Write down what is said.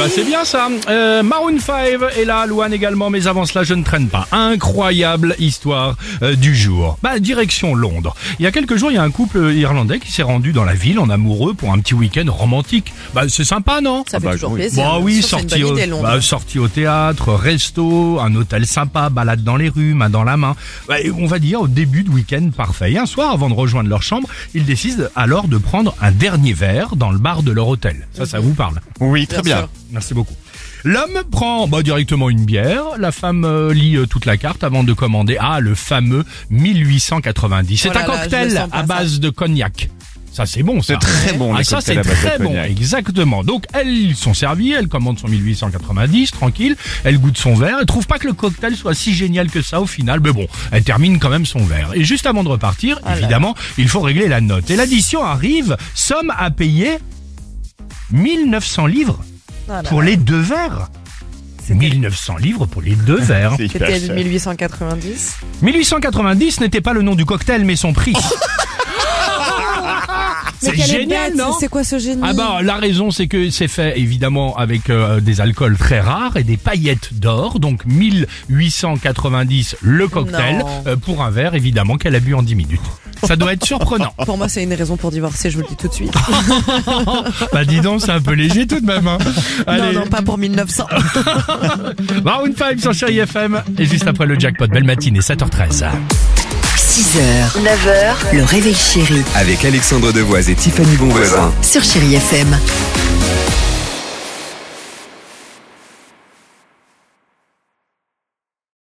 Ben c'est bien ça. Euh, Maroon 5 est là, Louane également, mais avant cela je ne traîne pas. Incroyable histoire euh, du jour. Bah direction Londres. Il y a quelques jours, il y a un couple irlandais qui s'est rendu dans la ville en amoureux pour un petit week-end romantique. Bah c'est sympa, non? Ça fait bah, toujours oui. plaisir. Bah oui, sortie au, bah, sortie au théâtre, resto, un hôtel sympa, balade dans les rues, main dans la main. Bah, on va dire au début de week-end parfait. Et un soir, avant de rejoindre leur chambre, ils décident alors de prendre un dernier verre dans le bar de leur hôtel. Ça, ça vous parle? Oui, très Bien bien. Merci beaucoup. L'homme prend bah, directement une bière, la femme euh, lit euh, toute la carte avant de commander ah le fameux 1890. C'est Oh là un là, je le cocktail sens pas, à ça. base de cognac. Ça c'est bon ça. C'est très bon, Ah, les ça c'est cocktails à base de très bon, cognac. exactement. Donc elles sont servies, elle commande son 1890, tranquille, elle goûte son verre, elle trouve pas que le cocktail soit si génial que ça au final, mais bon, elle termine quand même son verre. Et juste avant de repartir, Ah là évidemment, il faut régler la note. Et l'addition arrive, somme à payer 1900 livres Voilà. pour les deux verres. 1900 livres pour les deux verres. C'était cher. 1890. 1890 n'était pas le nom du cocktail, mais son prix. C'est génial, non C'est quoi ce génie Ah bah la raison c'est que c'est fait évidemment avec euh, des alcools très rares et des paillettes d'or, donc 1890 le cocktail euh, pour un verre évidemment qu'elle a bu en 10 minutes. Ça doit être surprenant. Pour moi, c'est une raison pour divorcer, je vous le dis tout de suite. bah dis donc c'est un peu léger tout de même. Hein. Allez, Non, non, pas pour 1900. Maroon 5 sur Chéri FM et juste après le jackpot, belle matinée 7h13. 6h, 9h, le réveil chéri Avec Alexandre Devoise et Tiffany Bonvoisin. sur Chérie FM.